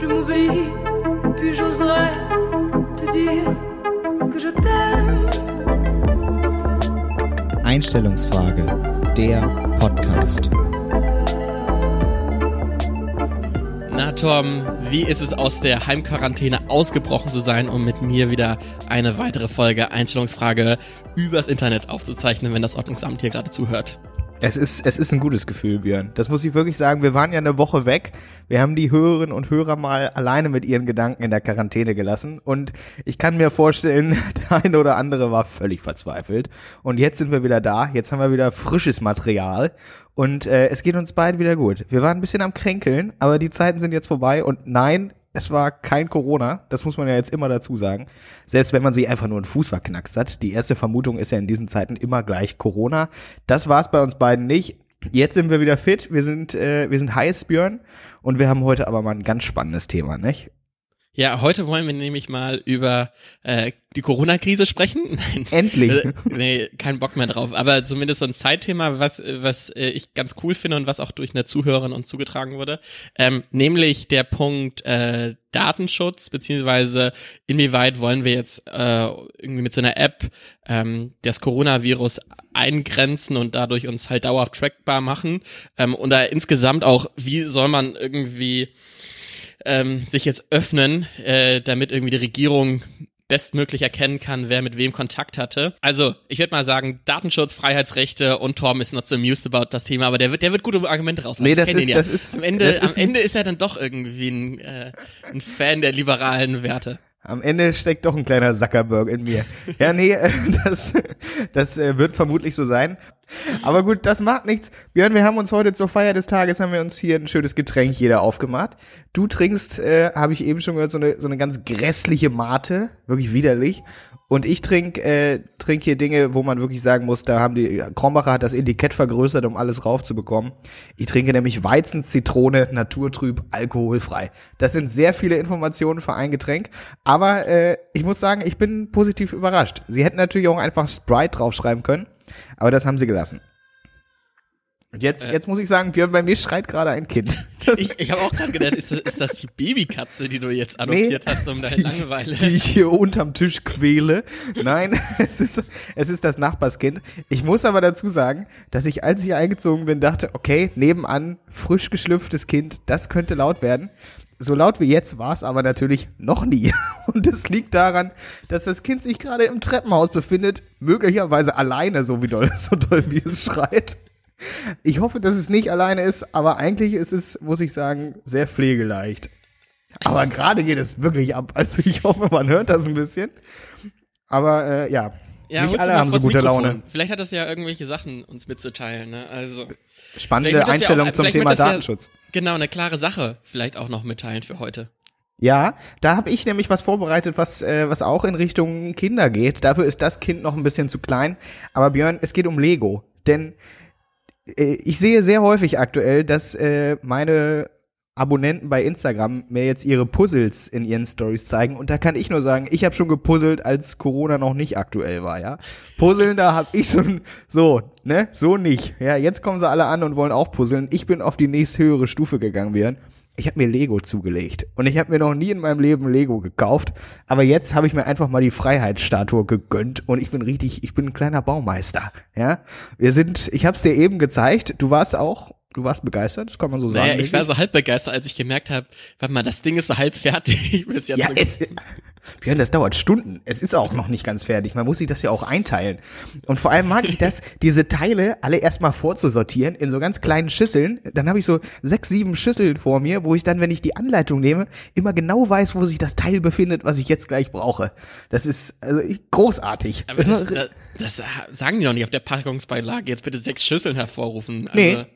je m'oublie, et puis j'oserais te dire que je t'aime. Einstellungsfrage, der Podcast. Na Tom, wie ist es aus der Heimquarantäne ausgebrochen zu sein, um mit mir wieder eine weitere Folge Einstellungsfrage übers Internet aufzuzeichnen, wenn das Ordnungsamt hier gerade zuhört? Es ist, es ist ein gutes Gefühl, Björn. Das muss ich wirklich sagen. Wir waren ja eine Woche weg. Wir haben die Hörerinnen und Hörer mal alleine mit ihren Gedanken in der Quarantäne gelassen. Und ich kann mir vorstellen, der eine oder andere war völlig verzweifelt. Und jetzt sind wir wieder da. Jetzt haben wir wieder frisches Material. Und äh, es geht uns beiden wieder gut. Wir waren ein bisschen am Kränkeln, aber die Zeiten sind jetzt vorbei. Und nein, es war kein Corona, das muss man ja jetzt immer dazu sagen. Selbst wenn man sich einfach nur einen Fuß verknackst hat. Die erste Vermutung ist ja in diesen Zeiten immer gleich Corona. Das war es bei uns beiden nicht. Jetzt sind wir wieder fit, wir sind, äh, wir sind heiß, Björn, und wir haben heute aber mal ein ganz spannendes Thema, nicht? Ja, heute wollen wir nämlich mal über äh, die Corona-Krise sprechen. Nein. Endlich. Äh, nee, kein Bock mehr drauf. Aber zumindest so ein Zeitthema, was, was äh, ich ganz cool finde und was auch durch eine Zuhörerin uns zugetragen wurde. Ähm, nämlich der Punkt äh, Datenschutz, beziehungsweise inwieweit wollen wir jetzt äh, irgendwie mit so einer App ähm, das Coronavirus eingrenzen und dadurch uns halt dauerhaft trackbar machen. Ähm, und da insgesamt auch, wie soll man irgendwie ähm, sich jetzt öffnen, äh, damit irgendwie die Regierung bestmöglich erkennen kann, wer mit wem Kontakt hatte. Also, ich würde mal sagen, Datenschutz, Freiheitsrechte und Torben ist not so amused about das Thema, aber der wird, der wird gute Argumente raus. Nee, das ist, ja. das ist, am Ende, ist am Ende ist er dann doch irgendwie ein, äh, ein Fan der liberalen Werte. Am Ende steckt doch ein kleiner Zuckerberg in mir. Ja, nee, das, das äh, wird vermutlich so sein. Aber gut, das macht nichts. Björn, wir haben uns heute zur Feier des Tages, haben wir uns hier ein schönes Getränk jeder aufgemacht. Du trinkst, äh, habe ich eben schon gehört, so eine, so eine ganz grässliche Mate. Wirklich widerlich. Und ich trinke äh, trink hier Dinge, wo man wirklich sagen muss, da haben die, Krombacher hat das Etikett vergrößert, um alles raufzubekommen. Ich trinke nämlich Weizen, Zitrone, naturtrüb, alkoholfrei. Das sind sehr viele Informationen für ein Getränk. Aber äh, ich muss sagen, ich bin positiv überrascht. Sie hätten natürlich auch einfach Sprite draufschreiben können, aber das haben sie gelassen. Und jetzt, äh. jetzt muss ich sagen, Björn, bei mir schreit gerade ein Kind. Das ich ich habe auch gerade gedacht, ist das, ist das die Babykatze, die du jetzt adoptiert nee, hast, um deine Langeweile? Die ich hier unterm Tisch quäle. Nein, es ist, es ist das Nachbarskind. Ich muss aber dazu sagen, dass ich, als ich eingezogen bin, dachte, okay, nebenan, frisch geschlüpftes Kind, das könnte laut werden. So laut wie jetzt war es aber natürlich noch nie. Und es liegt daran, dass das Kind sich gerade im Treppenhaus befindet, möglicherweise alleine, so wie doll, so doll wie es schreit. Ich hoffe, dass es nicht alleine ist, aber eigentlich ist es, muss ich sagen, sehr pflegeleicht. Aber gerade geht es wirklich ab. Also ich hoffe, man hört das ein bisschen. Aber äh, ja, ja, nicht alle haben so gute Mikrofon. Laune. Vielleicht hat das ja irgendwelche Sachen uns mitzuteilen. Ne? Also spannende Einstellung ja auch, zum Thema Datenschutz. Ja, genau, eine klare Sache vielleicht auch noch mitteilen für heute. Ja, da habe ich nämlich was vorbereitet, was, äh, was auch in Richtung Kinder geht. Dafür ist das Kind noch ein bisschen zu klein. Aber Björn, es geht um Lego. Denn äh, ich sehe sehr häufig aktuell, dass äh, meine Abonnenten bei Instagram mir jetzt ihre Puzzles in ihren Stories zeigen und da kann ich nur sagen, ich habe schon gepuzzelt, als Corona noch nicht aktuell war, ja. Puzzeln, da habe ich schon so, ne, so nicht. Ja, jetzt kommen sie alle an und wollen auch puzzeln. Ich bin auf die nächsthöhere Stufe gegangen, werden ich habe mir Lego zugelegt und ich habe mir noch nie in meinem Leben Lego gekauft, aber jetzt habe ich mir einfach mal die Freiheitsstatue gegönnt und ich bin richtig, ich bin ein kleiner Baumeister, ja? Wir sind, ich habe es dir eben gezeigt, du warst auch Du warst begeistert, das kann man so sagen. Naja, ich war so halb begeistert, als ich gemerkt habe, warte mal, das Ding ist so halb fertig. Bis jetzt ja, so es, Björn, das dauert Stunden. Es ist auch noch nicht ganz fertig. Man muss sich das ja auch einteilen. Und vor allem mag ich das, diese Teile alle erstmal vorzusortieren in so ganz kleinen Schüsseln. Dann habe ich so sechs, sieben Schüsseln vor mir, wo ich dann, wenn ich die Anleitung nehme, immer genau weiß, wo sich das Teil befindet, was ich jetzt gleich brauche. Das ist also großartig. Aber das, das, das sagen die doch nicht auf der Packungsbeilage. Jetzt bitte sechs Schüsseln hervorrufen. Also nee.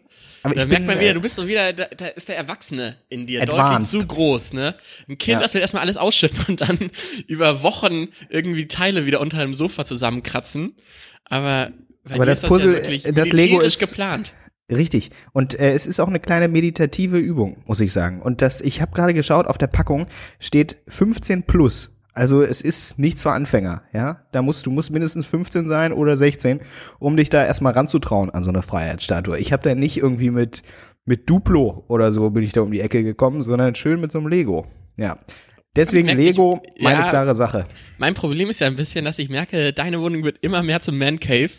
Aber da merkt man wieder, äh, du bist so wieder, da, da ist der Erwachsene in dir deutlich zu groß, ne? Ein Kind, ja. das will erstmal alles ausschütten und dann über Wochen irgendwie Teile wieder unter dem Sofa zusammenkratzen. Aber, Aber das Puzzle, das, ja das Lego ist geplant. Richtig. Und äh, es ist auch eine kleine meditative Übung, muss ich sagen. Und das, ich habe gerade geschaut, auf der Packung steht 15 plus. Also es ist nichts für Anfänger, ja. Da musst du musst mindestens 15 sein oder 16, um dich da erstmal ranzutrauen an so eine Freiheitsstatue. Ich habe da nicht irgendwie mit mit Duplo oder so bin ich da um die Ecke gekommen, sondern schön mit so einem Lego. Ja. Deswegen merke, Lego, ich- meine ja. klare Sache. Mein Problem ist ja ein bisschen, dass ich merke, deine Wohnung wird immer mehr zum Man Cave.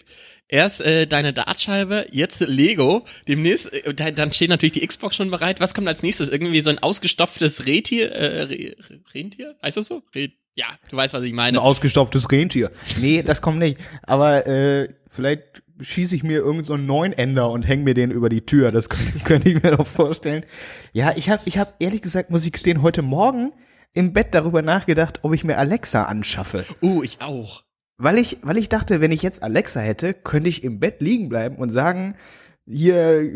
Erst äh, deine Dartscheibe, jetzt Lego. Demnächst, äh, da, dann steht natürlich die Xbox schon bereit. Was kommt als nächstes? Irgendwie so ein ausgestopftes Rentier? Äh, Re Rentier? Heißt das so? Re ja, du weißt, was ich Ein meine. ausgestopftes Rentier. Nee, das kommt nicht. Aber äh, vielleicht schieße ich mir irgend so einen Neunender und hänge mir den über die Tür. Das könnte, könnte ich mir noch vorstellen. Ja, ich habe ich hab ehrlich gesagt, muss ich gestehen, heute Morgen im Bett darüber nachgedacht, ob ich mir Alexa anschaffe. Uh, ich auch. Weil ich, weil ich dachte, wenn ich jetzt Alexa hätte, könnte ich im Bett liegen bleiben und sagen, hier, äh,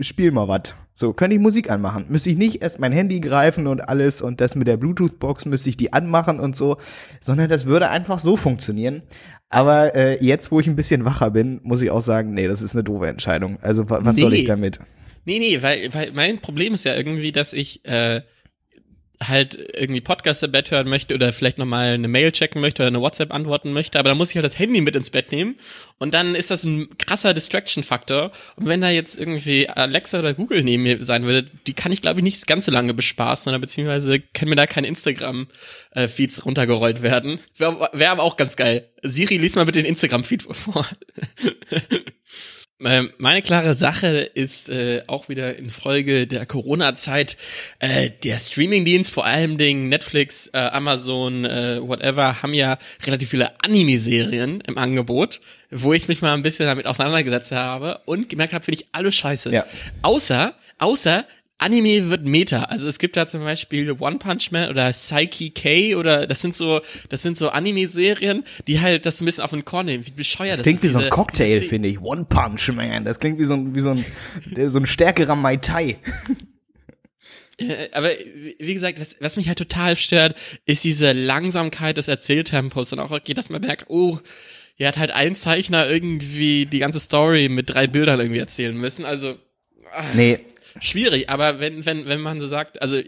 spiel mal was. So, könnte ich Musik anmachen. Müsste ich nicht erst mein Handy greifen und alles und das mit der Bluetooth-Box müsste ich die anmachen und so, sondern das würde einfach so funktionieren. Aber äh, jetzt, wo ich ein bisschen wacher bin, muss ich auch sagen, nee, das ist eine doofe Entscheidung. Also wa was soll Nee. ich damit? Nee, nee, weil, weil mein Problem ist ja irgendwie, dass ich äh, halt irgendwie Podcast im Bett hören möchte oder vielleicht nochmal eine Mail checken möchte oder eine WhatsApp antworten möchte, aber dann muss ich halt das Handy mit ins Bett nehmen und dann ist das ein krasser Distraction-Faktor. Und wenn da jetzt irgendwie Alexa oder Google neben mir sein würde, die kann ich glaube ich nicht ganz so lange bespaßen oder beziehungsweise können mir da keine Instagram-Feeds runtergerollt werden. Wäre wär aber auch ganz geil. Siri, lies mal bitte den Instagram-Feed vor. Ähm, Meine klare Sache ist äh, auch wieder in Folge der Corona-Zeit äh, der Streamingdienst, vor allem Dingen Netflix, äh, Amazon, äh, whatever, haben ja relativ viele Anime-Serien im Angebot, wo ich mich mal ein bisschen damit auseinandergesetzt habe und gemerkt habe, finde ich alle scheiße. Ja. Außer, außer Anime wird Meta. Also es gibt da zum Beispiel One Punch Man oder Psyche K oder das sind so, das sind so Anime-Serien, die halt das ein bisschen auf den Korn nehmen. Wie bescheuert Das das, klingt ist, wie so ein Cocktail, finde ich. One Punch Man. Das klingt wie so ein, wie so ein, so ein stärkerer Mai Tai. Äh, aber wie gesagt, was, was mich halt total stört, ist diese Langsamkeit des Erzähltempos und auch okay, dass man merkt, oh, hier hat halt ein Zeichner irgendwie die ganze Story mit drei Bildern irgendwie erzählen müssen. Also Nee, schwierig, aber wenn, wenn, wenn man so sagt, also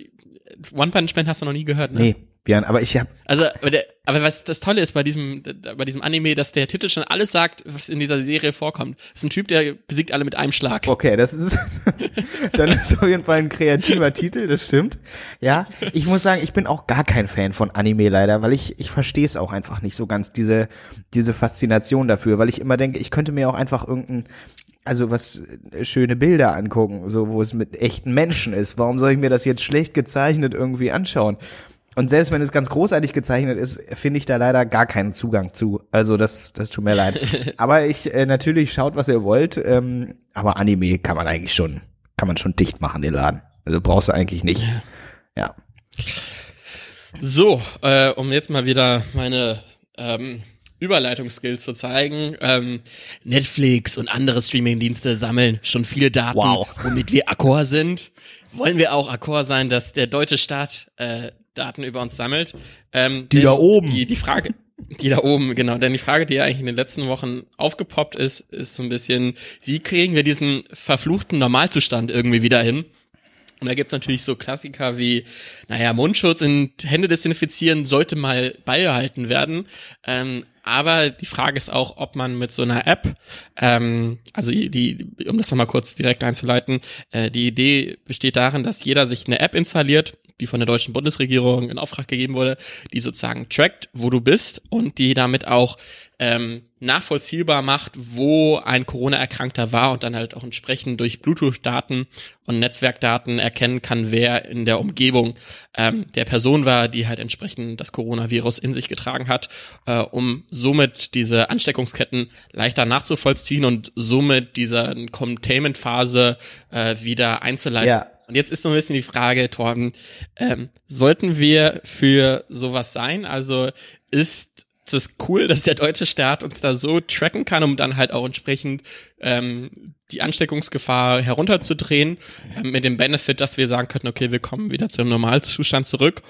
One Punch Man hast du noch nie gehört, ne? nee, Björn, aber ich hab, Also, aber, der, aber was das Tolle ist bei diesem, bei diesem Anime, dass der Titel schon alles sagt, was in dieser Serie vorkommt. Das ist ein Typ, der besiegt alle mit einem Schlag. Okay, das ist dann ist auf jeden Fall ein kreativer Titel, das stimmt. Ja, ich muss sagen, ich bin auch gar kein Fan von Anime leider, weil ich ich verstehe es auch einfach nicht so ganz diese diese Faszination dafür, weil ich immer denke, ich könnte mir auch einfach irgendein also was äh, schöne Bilder angucken, so wo es mit echten Menschen ist. Warum soll ich mir das jetzt schlecht gezeichnet irgendwie anschauen? Und selbst wenn es ganz großartig gezeichnet ist, finde ich da leider gar keinen Zugang zu. Also das, das tut mir leid. Aber ich äh, natürlich schaut, was ihr wollt. Ähm, aber Anime kann man eigentlich schon, kann man schon dicht machen, den Laden. Also brauchst du eigentlich nicht. Ja. So, äh, um jetzt mal wieder meine ähm, Überleitungsskills zu zeigen. Ähm, Netflix und andere Streamingdienste sammeln schon viele Daten, Wow. womit wir Accor sind. Wollen wir auch Accor sein, dass der deutsche Staat äh, Daten über uns sammelt? Ähm, Die da oben. Die, die Frage, die da oben, genau. Denn die Frage, die ja eigentlich in den letzten Wochen aufgepoppt ist, ist so ein bisschen, wie kriegen wir diesen verfluchten Normalzustand irgendwie wieder hin? Und da gibt's natürlich so Klassiker wie, naja, Mundschutz und Hände desinfizieren sollte mal beibehalten werden. Ähm, aber die Frage ist auch, ob man mit so einer App, ähm, also die, die, um das nochmal kurz direkt einzuleiten, äh, die Idee besteht darin, dass jeder sich eine App installiert, die von der deutschen Bundesregierung in Auftrag gegeben wurde, die sozusagen trackt, wo du bist und die damit auch ähm, nachvollziehbar macht, wo ein Corona-Erkrankter war und dann halt auch entsprechend durch Bluetooth-Daten und Netzwerkdaten erkennen kann, wer in der Umgebung ähm, der Person war, die halt entsprechend das Coronavirus in sich getragen hat, äh, um somit diese Ansteckungsketten leichter nachzuvollziehen und somit diese Containment-Phase äh, wieder einzuleiten. Ja. Und jetzt ist so ein bisschen die Frage, Torben, ähm, sollten wir für sowas sein? Also ist es cool, dass der deutsche Staat uns da so tracken kann, um dann halt auch entsprechend ähm, die Ansteckungsgefahr herunterzudrehen, ähm, mit dem Benefit, dass wir sagen könnten, okay, wir kommen wieder zu einem Normalzustand zurück.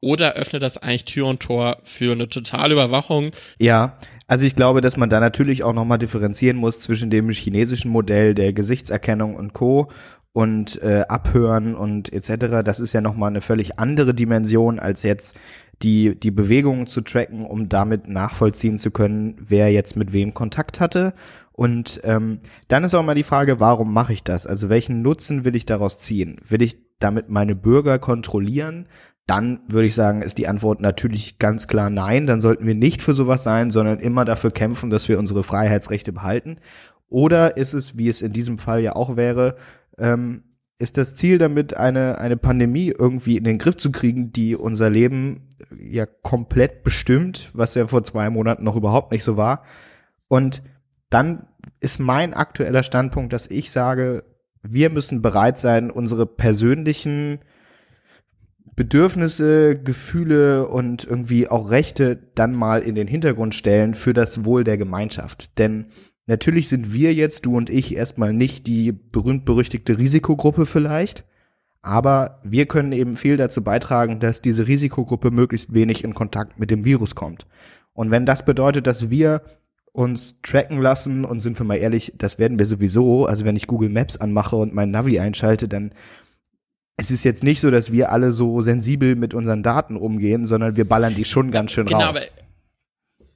Oder öffnet das eigentlich Tür und Tor für eine totale Überwachung? Ja, also ich glaube, dass man da natürlich auch nochmal differenzieren muss zwischen dem chinesischen Modell der Gesichtserkennung und Co. und äh, Abhören und etc. Das ist ja nochmal eine völlig andere Dimension als jetzt die, die Bewegungen zu tracken, um damit nachvollziehen zu können, wer jetzt mit wem Kontakt hatte. Und ähm, dann ist auch mal die Frage, warum mache ich das? Also welchen Nutzen will ich daraus ziehen? Will ich damit meine Bürger kontrollieren? Dann würde ich sagen, ist die Antwort natürlich ganz klar nein. Dann sollten wir nicht für sowas sein, sondern immer dafür kämpfen, dass wir unsere Freiheitsrechte behalten. Oder ist es, wie es in diesem Fall ja auch wäre, ähm, ist das Ziel damit, eine, eine Pandemie irgendwie in den Griff zu kriegen, die unser Leben ja komplett bestimmt, was ja vor zwei Monaten noch überhaupt nicht so war. Und dann ist mein aktueller Standpunkt, dass ich sage, wir müssen bereit sein, unsere persönlichen Bedürfnisse, Gefühle und irgendwie auch Rechte dann mal in den Hintergrund stellen für das Wohl der Gemeinschaft. Denn Natürlich sind wir jetzt, du und ich, erstmal nicht die berühmt-berüchtigte Risikogruppe vielleicht, aber wir können eben viel dazu beitragen, dass diese Risikogruppe möglichst wenig in Kontakt mit dem Virus kommt. Und wenn das bedeutet, dass wir uns tracken lassen und sind wir mal ehrlich, das werden wir sowieso, also wenn ich Google Maps anmache und mein Navi einschalte, dann es ist jetzt nicht so, dass wir alle so sensibel mit unseren Daten umgehen, sondern wir ballern die schon ganz schön genau, raus. Aber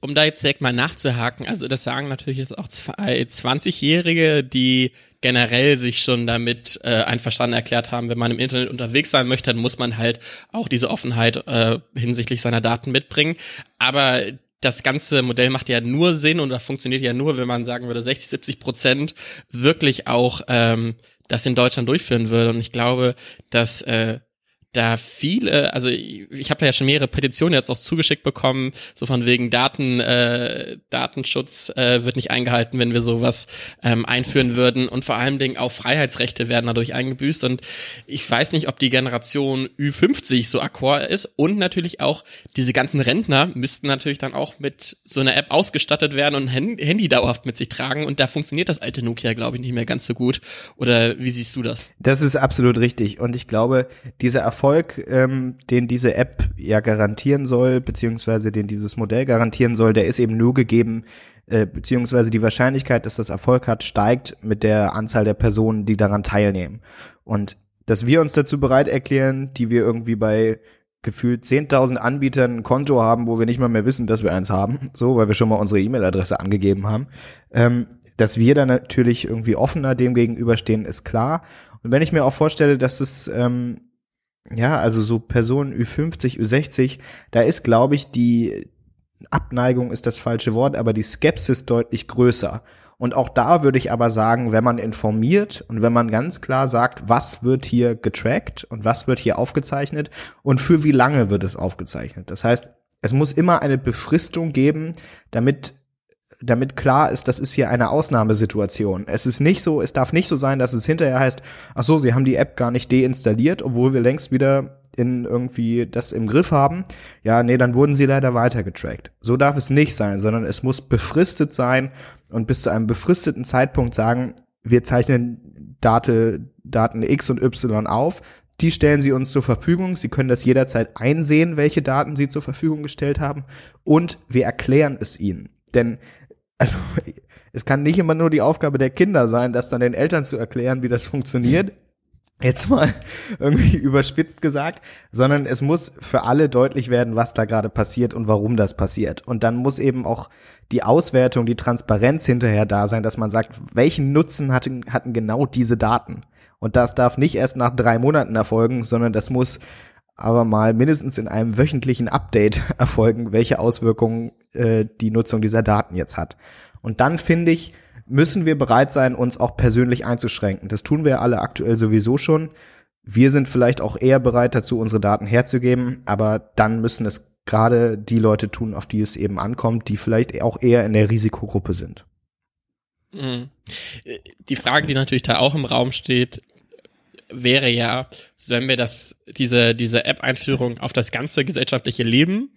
um da jetzt direkt mal nachzuhaken, also das sagen natürlich jetzt auch zwei 20-Jährige, die generell sich schon damit äh, einverstanden erklärt haben, wenn man im Internet unterwegs sein möchte, dann muss man halt auch diese Offenheit äh, hinsichtlich seiner Daten mitbringen. Aber das ganze Modell macht ja nur Sinn und das funktioniert ja nur, wenn man sagen würde, 60, 70 Prozent wirklich auch ähm, das in Deutschland durchführen würde. Und ich glaube, dass äh, da viele, also ich, ich habe ja schon mehrere Petitionen jetzt auch zugeschickt bekommen, so von wegen Daten, äh, Datenschutz äh, wird nicht eingehalten, wenn wir sowas ähm, einführen würden. Und vor allen Dingen auch Freiheitsrechte werden dadurch eingebüßt. Und ich weiß nicht, ob die Generation Ü50 so akkord ist. Und natürlich auch diese ganzen Rentner müssten natürlich dann auch mit so einer App ausgestattet werden und ein Handy dauerhaft mit sich tragen. Und da funktioniert das alte Nokia, glaube ich, nicht mehr ganz so gut. Oder wie siehst du das? Das ist absolut richtig. Und ich glaube, dieser Erfolg Erfolg, ähm, den diese App ja garantieren soll, beziehungsweise den dieses Modell garantieren soll, der ist eben nur gegeben, äh, beziehungsweise die Wahrscheinlichkeit, dass das Erfolg hat, steigt mit der Anzahl der Personen, die daran teilnehmen. Und dass wir uns dazu bereit erklären, die wir irgendwie bei gefühlt 10.000 Anbietern ein Konto haben, wo wir nicht mal mehr wissen, dass wir eins haben, so, weil wir schon mal unsere E-Mail-Adresse angegeben haben. Ähm, dass wir dann natürlich irgendwie offener dem gegenüberstehen, ist klar. Und wenn ich mir auch vorstelle, dass es ähm, ja, also so Personen Ü50, Ü60, da ist, glaube ich, die Abneigung ist das falsche Wort, aber die Skepsis deutlich größer. Und auch da würde ich aber sagen, wenn man informiert und wenn man ganz klar sagt, was wird hier getrackt und was wird hier aufgezeichnet und für wie lange wird es aufgezeichnet. Das heißt, es muss immer eine Befristung geben, damit damit klar ist, das ist hier eine Ausnahmesituation. Es ist nicht so, es darf nicht so sein, dass es hinterher heißt, ach so, sie haben die App gar nicht deinstalliert, obwohl wir längst wieder in irgendwie das im Griff haben. Ja, nee, dann wurden sie leider weitergetrackt. So darf es nicht sein, sondern es muss befristet sein und bis zu einem befristeten Zeitpunkt sagen, wir zeichnen Date, Daten X und Y auf, die stellen sie uns zur Verfügung. Sie können das jederzeit einsehen, welche Daten sie zur Verfügung gestellt haben. Und wir erklären es ihnen. Denn also es kann nicht immer nur die Aufgabe der Kinder sein, das dann den Eltern zu erklären, wie das funktioniert. Jetzt mal irgendwie überspitzt gesagt, sondern es muss für alle deutlich werden, was da gerade passiert und warum das passiert. Und dann muss eben auch die Auswertung, die Transparenz hinterher da sein, dass man sagt, welchen Nutzen hatten, hatten genau diese Daten. Und das darf nicht erst nach drei Monaten erfolgen, sondern das muss aber mal mindestens in einem wöchentlichen Update erfolgen, welche Auswirkungen äh, die Nutzung dieser Daten jetzt hat. Und dann finde ich, müssen wir bereit sein, uns auch persönlich einzuschränken. Das tun wir alle aktuell sowieso schon. Wir sind vielleicht auch eher bereit dazu, unsere Daten herzugeben, aber dann müssen es gerade die Leute tun, auf die es eben ankommt, die vielleicht auch eher in der Risikogruppe sind. Mhm. Die Frage, die natürlich da auch im Raum steht, wäre ja, wenn wir das, diese, diese App-Einführung auf das ganze gesellschaftliche Leben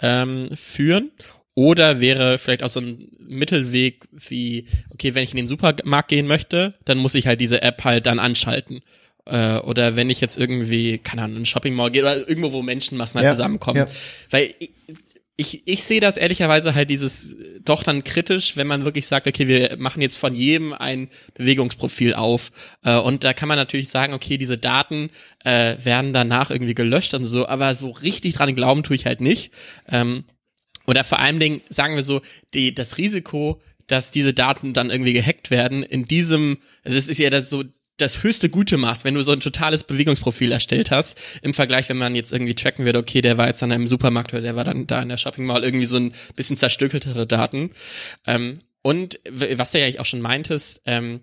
ähm, führen oder wäre vielleicht auch so ein Mittelweg wie, okay, wenn ich in den Supermarkt gehen möchte, dann muss ich halt diese App halt dann anschalten. Äh, oder wenn ich jetzt irgendwie, keine Ahnung, in ein Shopping Mall gehe oder irgendwo, wo Menschenmassen halt ja, zusammenkommen. Ja. Weil ich, ich sehe das ehrlicherweise halt dieses doch dann kritisch, wenn man wirklich sagt, okay, wir machen jetzt von jedem ein Bewegungsprofil auf. Äh, und da kann man natürlich sagen, okay, diese Daten äh, werden danach irgendwie gelöscht und so, aber so richtig dran glauben tue ich halt nicht. Ähm, oder vor allen Dingen, sagen wir so, die, das Risiko, dass diese Daten dann irgendwie gehackt werden, in diesem, das ist ja das so das höchste Gute machst, wenn du so ein totales Bewegungsprofil erstellt hast, im Vergleich, wenn man jetzt irgendwie tracken würde, okay, der war jetzt an einem Supermarkt oder der war dann da in der Shopping Mall, irgendwie so ein bisschen zerstückeltere Daten. Ähm, und was du ja eigentlich auch schon meintest, ähm,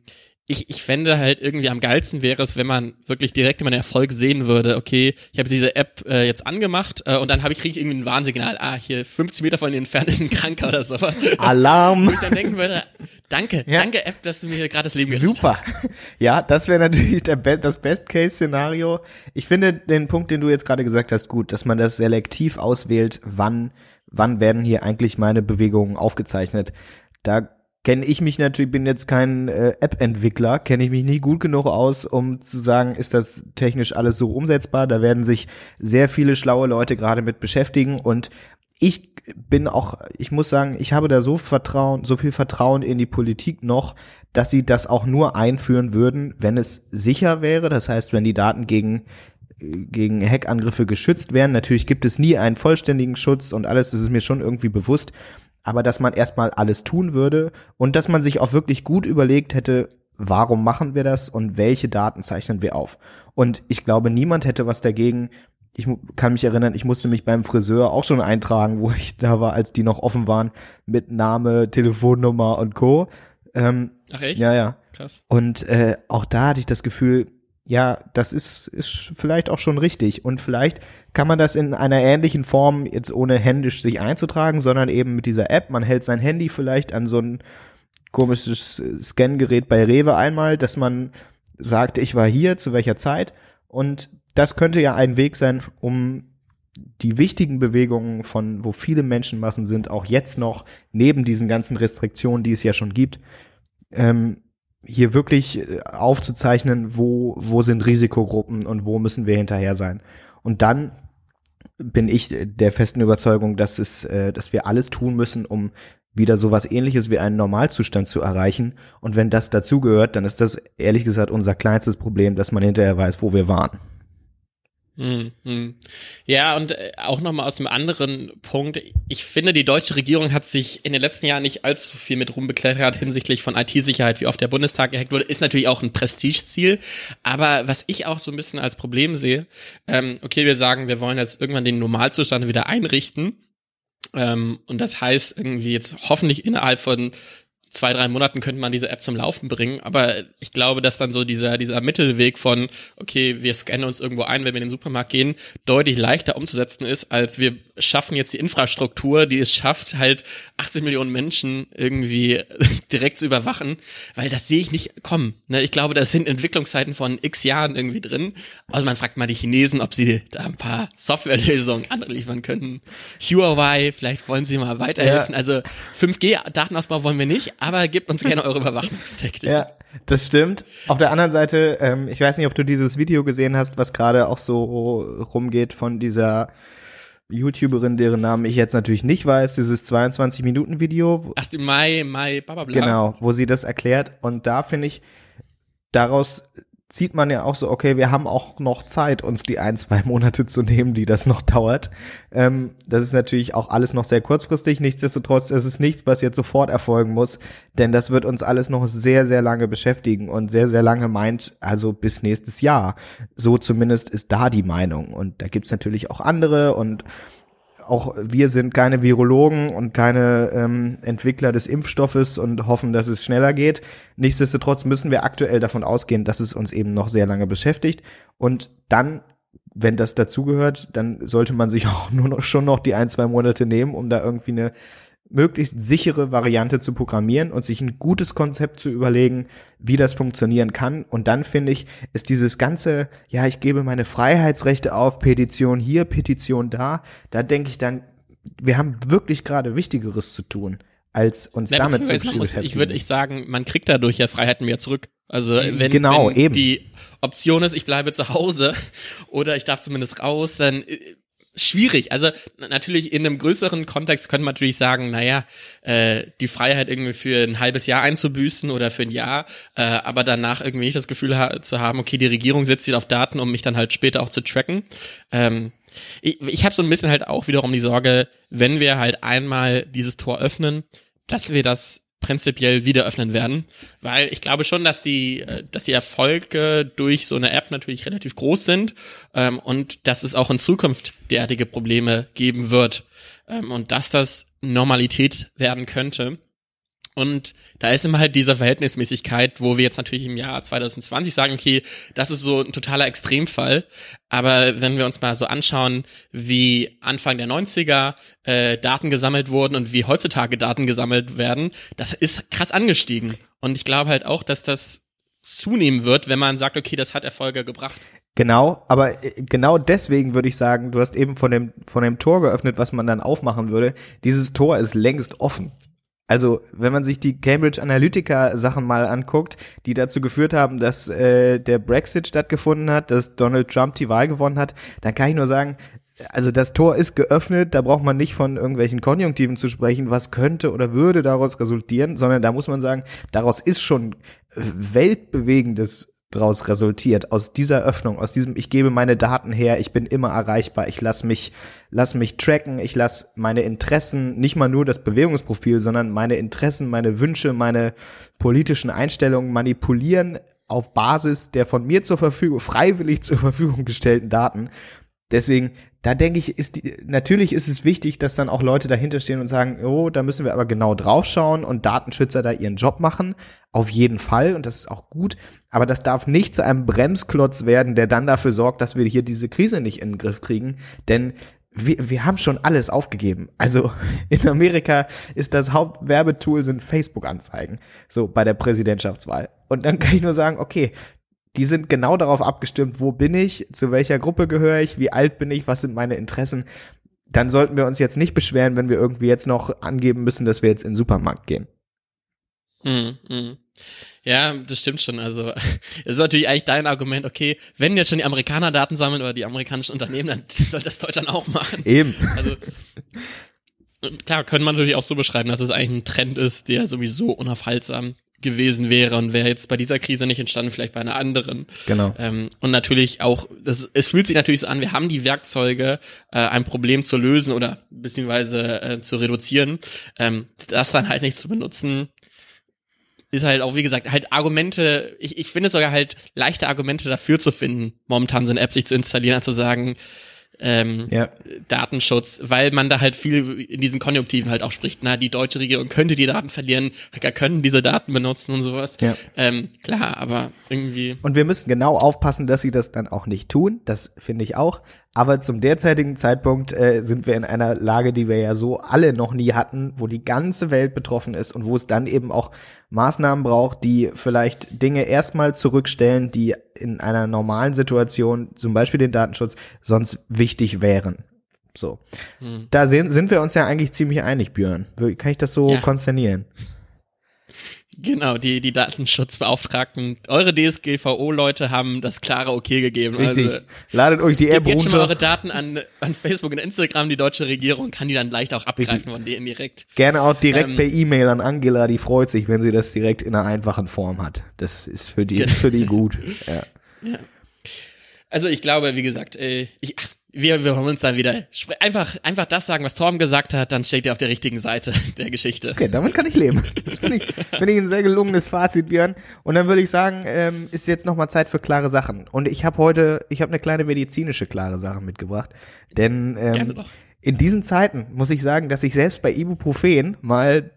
ich, ich fände halt irgendwie am geilsten wäre es, wenn man wirklich direkt immer den Erfolg sehen würde, okay, ich habe diese App äh, jetzt angemacht äh, und dann habe ich kriege ich irgendwie ein Warnsignal, ah, hier 50 Meter von entfernt ist ein Kranker oder sowas. Alarm! Und ich dann denken würde, danke, Ja. danke App, dass du mir hier gerade das Leben gerettet Super. hast. Ja, das wäre natürlich der Be das Best-Case-Szenario. Ich finde den Punkt, den du jetzt gerade gesagt hast, gut, dass man das selektiv auswählt, wann, wann werden hier eigentlich meine Bewegungen aufgezeichnet. Da kenne ich mich natürlich, bin jetzt kein äh, App-Entwickler, kenne ich mich nicht gut genug aus, um zu sagen, ist das technisch alles so umsetzbar. Da werden sich sehr viele schlaue Leute gerade mit beschäftigen und ich bin auch, ich muss sagen, ich habe da so Vertrauen, so viel Vertrauen in die Politik noch, dass sie das auch nur einführen würden, wenn es sicher wäre. Das heißt, wenn die Daten gegen gegen Hackangriffe geschützt wären. Natürlich gibt es nie einen vollständigen Schutz und alles, das ist mir schon irgendwie bewusst. Aber dass man erstmal alles tun würde und dass man sich auch wirklich gut überlegt hätte, warum machen wir das und welche Daten zeichnen wir auf. Und ich glaube, niemand hätte was dagegen. Ich kann mich erinnern, ich musste mich beim Friseur auch schon eintragen, wo ich da war, als die noch offen waren, mit Name, Telefonnummer und Co. Ähm, Ach echt? ja, ja. Krass. Und äh, auch da hatte ich das Gefühl, ja, das ist, ist vielleicht auch schon richtig. Und vielleicht kann man das in einer ähnlichen Form jetzt ohne händisch sich einzutragen, sondern eben mit dieser App. Man hält sein Handy vielleicht an so ein komisches äh, Scangerät bei Rewe einmal, dass man sagt, ich war hier, zu welcher Zeit. Und das könnte ja ein Weg sein, um die wichtigen Bewegungen von, wo viele Menschenmassen sind, auch jetzt noch, neben diesen ganzen Restriktionen, die es ja schon gibt, ähm, hier wirklich äh, aufzuzeichnen, wo, wo sind Risikogruppen und wo müssen wir hinterher sein. Und dann bin ich der festen Überzeugung, dass es, äh, dass wir alles tun müssen, um wieder sowas ähnliches wie einen Normalzustand zu erreichen. Und wenn das dazugehört, dann ist das ehrlich gesagt unser kleinstes Problem, dass man hinterher weiß, wo wir waren. Hm, hm. Ja, und äh, auch nochmal aus einem anderen Punkt. Ich finde, die deutsche Regierung hat sich in den letzten Jahren nicht allzu viel mit rumbekleckert hinsichtlich von IT-Sicherheit, wie oft der Bundestag gehackt wurde. Ist natürlich auch ein Prestigeziel. Aber was ich auch so ein bisschen als Problem sehe, ähm, okay, wir sagen, wir wollen jetzt irgendwann den Normalzustand wieder einrichten. Ähm, und das heißt irgendwie jetzt hoffentlich innerhalb von zwei, drei Monaten könnte man diese App zum Laufen bringen. Aber ich glaube, dass dann so dieser, dieser Mittelweg von, okay, wir scannen uns irgendwo ein, wenn wir in den Supermarkt gehen, deutlich leichter umzusetzen ist, als wir schaffen jetzt die Infrastruktur, die es schafft, halt 80 Millionen Menschen irgendwie direkt zu überwachen, weil das sehe ich nicht kommen. Ne? Ich glaube, da sind Entwicklungszeiten von x Jahren irgendwie drin. Also man fragt mal die Chinesen, ob sie da ein paar Softwarelösungen anliefern könnten. Huawei, vielleicht wollen sie mal weiterhelfen. Also 5G-Datenausbau wollen wir nicht, aber gebt uns gerne eure Überwachungstechnik. Ja, das stimmt. Auf der anderen Seite, ähm, ich weiß nicht, ob du dieses Video gesehen hast, was gerade auch so rumgeht von dieser YouTuberin, deren Namen ich jetzt natürlich nicht weiß, dieses 22-Minuten-Video. Ach, die Mai, Mai, bla, bla, bla. Genau, wo sie das erklärt. Und da finde ich, daraus zieht man ja auch so, okay, wir haben auch noch Zeit, uns die ein, zwei Monate zu nehmen, die das noch dauert. Ähm, das ist natürlich auch alles noch sehr kurzfristig. Nichtsdestotrotz ist es nichts, was jetzt sofort erfolgen muss, denn das wird uns alles noch sehr, sehr lange beschäftigen und sehr, sehr lange meint, also bis nächstes Jahr. So zumindest ist da die Meinung. Und da gibt's natürlich auch andere und auch wir sind keine Virologen und keine ähm, Entwickler des Impfstoffes und hoffen, dass es schneller geht. Nichtsdestotrotz müssen wir aktuell davon ausgehen, dass es uns eben noch sehr lange beschäftigt. Und dann, wenn das dazugehört, dann sollte man sich auch nur noch schon noch die ein, zwei Monate nehmen, um da irgendwie eine möglichst sichere Variante zu programmieren und sich ein gutes Konzept zu überlegen, wie das funktionieren kann. Und dann finde ich, ist dieses ganze, ja, ich gebe meine Freiheitsrechte auf, Petition hier, Petition da, da denke ich dann, wir haben wirklich gerade Wichtigeres zu tun, als uns Ja, damit zu beschäftigen. ich würde ich sagen, man kriegt dadurch ja Freiheiten wieder zurück. Also wenn, Genau, wenn eben. die Option ist, ich bleibe zu Hause oder ich darf zumindest raus, dann äh, schwierig. Also natürlich in einem größeren Kontext könnte man natürlich sagen, naja, äh, die Freiheit irgendwie für ein halbes Jahr einzubüßen oder für ein Jahr, äh, aber danach irgendwie nicht das Gefühl ha zu haben, okay, die Regierung setzt sich auf Daten, um mich dann halt später auch zu tracken. Ähm, ich ich habe so ein bisschen halt auch wiederum die Sorge, wenn wir halt einmal dieses Tor öffnen, dass wir das prinzipiell wieder öffnen werden, weil ich glaube schon, dass die, äh, dass die Erfolge durch so eine App natürlich relativ groß sind ähm, und dass es auch in Zukunft derartige Probleme geben wird ähm, und dass das Normalität werden könnte. Und da ist immer halt diese Verhältnismäßigkeit, wo wir jetzt natürlich im Jahr 2020 sagen, okay, das ist so ein totaler Extremfall. Aber wenn wir uns mal so anschauen, wie Anfang der 90er äh, Daten gesammelt wurden und wie heutzutage Daten gesammelt werden, das ist krass angestiegen. Und ich glaube halt auch, dass das zunehmen wird, wenn man sagt, okay, das hat Erfolge gebracht. Genau, aber äh, genau deswegen würde ich sagen, du hast eben von dem, von dem Tor geöffnet, was man dann aufmachen würde. Dieses Tor ist längst offen. Also, wenn man sich die Cambridge Analytica Sachen mal anguckt, die dazu geführt haben, dass äh, der Brexit stattgefunden hat, dass Donald Trump die Wahl gewonnen hat, dann kann ich nur sagen, also das Tor ist geöffnet, da braucht man nicht von irgendwelchen Konjunktiven zu sprechen, was könnte oder würde daraus resultieren, sondern da muss man sagen, daraus ist schon weltbewegendes draus resultiert, aus dieser Öffnung, aus diesem, ich gebe meine Daten her, ich bin immer erreichbar, ich lass mich, lass mich tracken, ich lass meine Interessen, nicht mal nur das Bewegungsprofil, sondern meine Interessen, meine Wünsche, meine politischen Einstellungen manipulieren auf Basis der von mir zur Verfügung, freiwillig zur Verfügung gestellten Daten. Deswegen, da denke ich, ist die, natürlich ist es wichtig, dass dann auch Leute dahinter stehen und sagen, oh, da müssen wir aber genau draufschauen und Datenschützer da ihren Job machen. Auf jeden Fall. Und das ist auch gut. Aber das darf nicht zu einem Bremsklotz werden, der dann dafür sorgt, dass wir hier diese Krise nicht in den Griff kriegen. Denn wir, wir haben schon alles aufgegeben. Also in Amerika ist das Hauptwerbetool sind Facebook-Anzeigen. So bei der Präsidentschaftswahl. Und dann kann ich nur sagen, okay, die sind genau darauf abgestimmt, wo bin ich, zu welcher Gruppe gehöre ich, wie alt bin ich, was sind meine Interessen. Dann sollten wir uns jetzt nicht beschweren, wenn wir irgendwie jetzt noch angeben müssen, dass wir jetzt in den Supermarkt gehen. Mm, mm. Ja, das stimmt schon. Also, das ist natürlich eigentlich dein Argument, okay, wenn jetzt schon die Amerikaner Daten sammeln oder die amerikanischen Unternehmen, dann soll das Deutschland auch machen. Eben. Also, klar, können man natürlich auch so beschreiben, dass es eigentlich ein Trend ist, der sowieso unaufhaltsam gewesen wäre und wäre jetzt bei dieser Krise nicht entstanden, vielleicht bei einer anderen. Genau. Ähm, und natürlich auch, das, es fühlt sich natürlich so an, wir haben die Werkzeuge, äh, ein Problem zu lösen oder beziehungsweise äh, zu reduzieren. Ähm, das dann halt nicht zu benutzen, ist halt auch, wie gesagt, halt Argumente, ich, ich finde es sogar halt leichte Argumente dafür zu finden, momentan so eine App sich zu installieren, als zu sagen, ähm, Ja. Datenschutz, weil man da halt viel in diesen Konjunktiven halt auch spricht. Na, die deutsche Regierung könnte die Daten verlieren, Hacker können diese Daten benutzen und sowas. Ja. Ähm, klar, aber irgendwie. Und wir müssen genau aufpassen, dass sie das dann auch nicht tun. Das finde ich auch. Aber zum derzeitigen Zeitpunkt äh, sind wir in einer Lage, die wir ja so alle noch nie hatten, wo die ganze Welt betroffen ist und wo es dann eben auch Maßnahmen braucht, die vielleicht Dinge erstmal zurückstellen, die in einer normalen Situation, zum Beispiel den Datenschutz, sonst wichtig wären. So. Hm. Da sind, sind wir uns ja eigentlich ziemlich einig, Björn. Kann ich das so Ja. konsternieren? Genau, die, die Datenschutzbeauftragten, eure DSGVO-Leute haben das klare Okay gegeben. Richtig. Also, Ladet euch die App jetzt schon mal runter. eure Daten an, an Facebook und Instagram, die deutsche Regierung kann die dann leicht auch abgreifen Richtig. von denen direkt. Gerne auch direkt Ähm, per E-Mail an Angela, die freut sich, wenn sie das direkt in einer einfachen Form hat. Das ist für die, Genau. ist für die gut. Ja. Ja. Also ich glaube, wie gesagt, äh, ich, ach, wir, wir holen uns dann wieder. Einfach, einfach das sagen, was Torben gesagt hat, dann steht ihr auf der richtigen Seite der Geschichte. Okay, damit kann ich leben. Das finde ich, finde ich ein sehr gelungenes Fazit, Björn. Und dann würde ich sagen, ähm, ist jetzt nochmal Zeit für klare Sachen. Und ich habe heute, ich habe eine kleine medizinische klare Sache mitgebracht. Denn ähm, in diesen Zeiten muss ich sagen, dass ich selbst bei Ibuprofen mal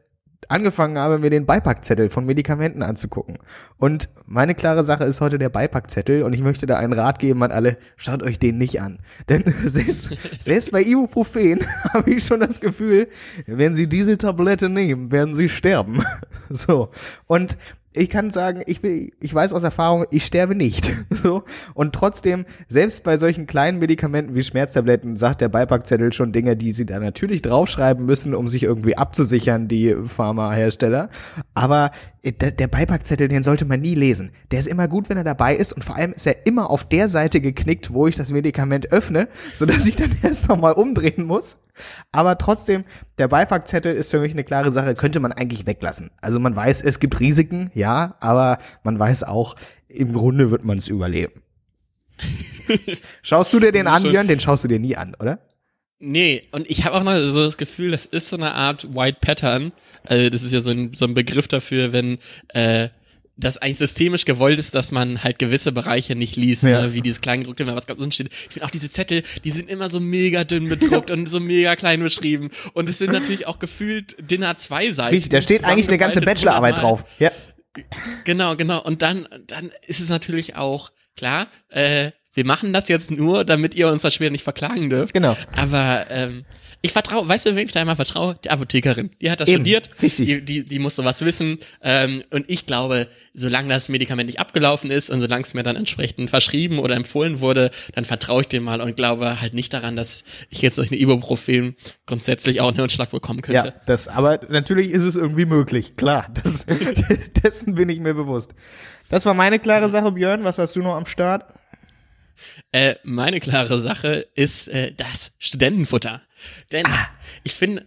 angefangen habe, mir den Beipackzettel von Medikamenten anzugucken. Und meine klare Sache ist heute der Beipackzettel und ich möchte da einen Rat geben an alle, schaut euch den nicht an. Denn selbst, selbst bei Ibuprofen habe ich schon das Gefühl, wenn Sie diese Tablette nehmen, werden Sie sterben. So. Und ich kann sagen, ich, will, ich weiß aus Erfahrung, ich sterbe nicht. So. Und trotzdem, selbst bei solchen kleinen Medikamenten wie Schmerztabletten, sagt der Beipackzettel schon Dinge, die sie da natürlich draufschreiben müssen, um sich irgendwie abzusichern, die Pharmahersteller. Aber der, der Beipackzettel, den sollte man nie lesen. Der ist immer gut, wenn er dabei ist und vor allem ist er immer auf der Seite geknickt, wo ich das Medikament öffne, sodass ich dann erst nochmal umdrehen muss. Aber trotzdem, der Beipackzettel ist für mich eine klare Sache, könnte man eigentlich weglassen. Also man weiß, es gibt Risiken, ja, aber man weiß auch, im Grunde wird man es überleben. schaust du dir den an, Björn? Den schaust du dir nie an, oder? Nee, und ich habe auch noch so das Gefühl, das ist so eine Art White Pattern. Also das ist ja so ein, so ein Begriff dafür, wenn äh, das eigentlich systemisch gewollt ist, dass man halt gewisse Bereiche nicht liest, ja. ne? wie dieses Kleingedruckte, was ganz unten steht. Ich finde auch diese Zettel, die sind immer so mega dünn bedruckt und so mega klein beschrieben. Und es sind natürlich auch gefühlt DIN A2 Seiten. Richtig, da steht eigentlich eine ganze Bachelorarbeit drauf. Ja. Genau, genau. Und dann, dann ist es natürlich auch klar, äh, wir machen das jetzt nur, damit ihr uns das später nicht verklagen dürft. Genau. Aber ähm, ich vertraue, weißt du, wem ich da immer vertraue? Die Apothekerin. Die hat das Eben, studiert. Richtig. Die, die, die muss sowas wissen. Ähm, und ich glaube, solange das Medikament nicht abgelaufen ist und solange es mir dann entsprechend verschrieben oder empfohlen wurde, dann vertraue ich dem mal und glaube halt nicht daran, dass ich jetzt durch eine Ibuprofen grundsätzlich auch einen Hirnschlag bekommen könnte. Ja, das, aber natürlich ist es irgendwie möglich. Klar, das, dessen bin ich mir bewusst. Das war meine klare Sache, Björn. Was hast du noch am Start? Äh, meine klare Sache ist äh, das Studentenfutter. Denn ah. ich finde,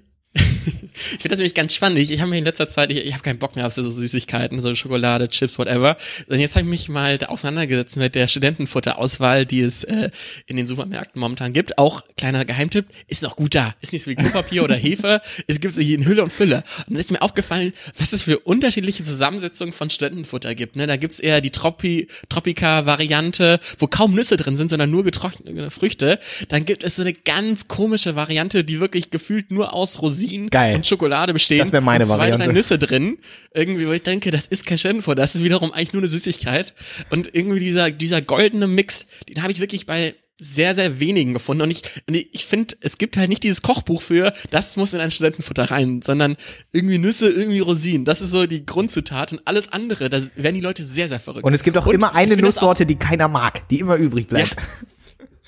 ich finde das nämlich ganz spannend. Ich, ich habe mir in letzter Zeit, ich, ich habe keinen Bock mehr auf so Süßigkeiten, so Schokolade, Chips, whatever. Und jetzt habe ich mich mal da auseinandergesetzt mit der Studentenfutterauswahl, die es äh, in den Supermärkten momentan gibt. Auch kleiner Geheimtipp, ist noch gut da. Ist nicht so wie Klopapier oder Hefe. Es gibt es hier in Hülle und Fülle. Und dann ist mir aufgefallen, was es für unterschiedliche Zusammensetzungen von Studentenfutter gibt. Ne? Da gibt's eher die Tropi, Tropika-Variante, wo kaum Nüsse drin sind, sondern nur getrocknete Früchte. Dann gibt es so eine ganz komische Variante, die wirklich gefühlt nur aus Rosinen Rosinen Geil. Und Schokolade bestehen. Das wäre meine zwei, Variante. drei Nüsse drin. Irgendwie, wo ich denke, das ist kein Shenfor, das ist wiederum eigentlich nur eine Süßigkeit. Und irgendwie dieser, dieser goldene Mix, den habe ich wirklich bei sehr, sehr wenigen gefunden. Und ich, und ich finde, es gibt halt nicht dieses Kochbuch für, das muss in ein Studentenfutter rein, sondern irgendwie Nüsse, irgendwie Rosinen. Das ist so die Grundzutat und alles andere, da werden die Leute sehr, sehr verrückt. Und es gibt auch und immer eine Nusssorte, die keiner mag, die immer übrig bleibt. Ja.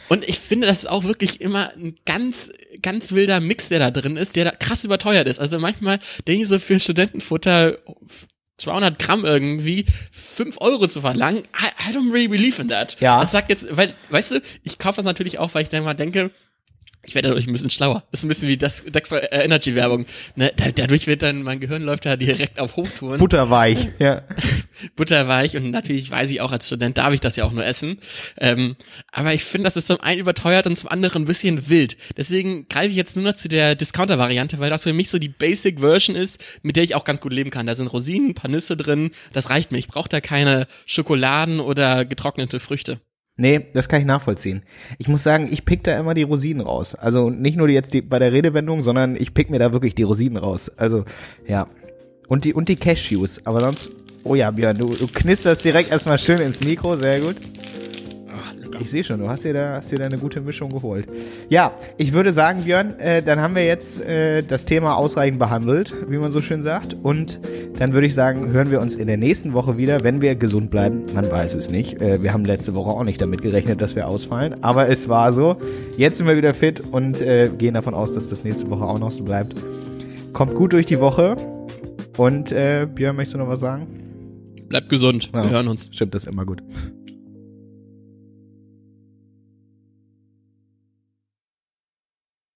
Und ich finde, das ist auch wirklich immer ein ganz, ganz wilder Mix, der da drin ist, der da krass überteuert ist. Also manchmal denke ich so für Studentenfutter 200 Gramm irgendwie 5 Euro zu verlangen. I, I don't really believe in that. Ja. Das sagt jetzt, weil, weißt du, ich kaufe das natürlich auch, weil ich dann mal denke, ich werde dadurch ein bisschen schlauer. Das ist ein bisschen wie das Dexter Energy Werbung. Ne? Da, dadurch wird dann, mein Gehirn läuft da direkt auf Hochtouren. Butterweich, ja. Butterweich und natürlich weiß ich auch als Student darf ich das ja auch nur essen. Ähm, aber ich finde, das ist zum einen überteuert und zum anderen ein bisschen wild. Deswegen greife ich jetzt nur noch zu der Discounter-Variante, weil das für mich so die Basic Version ist, mit der ich auch ganz gut leben kann. Da sind Rosinen, ein paar Nüsse drin. Das reicht mir. Ich brauche da keine Schokoladen oder getrocknete Früchte. Nee, das kann ich nachvollziehen. Ich muss sagen, ich pick da immer die Rosinen raus. Also nicht nur jetzt die, bei der Redewendung, sondern ich pick mir da wirklich die Rosinen raus. Also, ja. Und die, und die Cashews. Aber sonst, oh ja, Björn, du, du knisterst direkt erstmal schön ins Mikro, sehr gut. Ich sehe schon, du hast dir, da, hast dir da eine gute Mischung geholt. Ja, ich würde sagen, Björn, äh, dann haben wir jetzt äh, das Thema ausreichend behandelt, wie man so schön sagt. Und dann würde ich sagen, hören wir uns in der nächsten Woche wieder, wenn wir gesund bleiben. Man weiß es nicht. Äh, wir haben letzte Woche auch nicht damit gerechnet, dass wir ausfallen. Aber es war so. Jetzt sind wir wieder fit und äh, gehen davon aus, dass das nächste Woche auch noch so bleibt. Kommt gut durch die Woche. Und äh, Björn, möchtest du noch was sagen? Bleibt gesund. Wir ja. hören uns. Stimmt, das ist immer gut.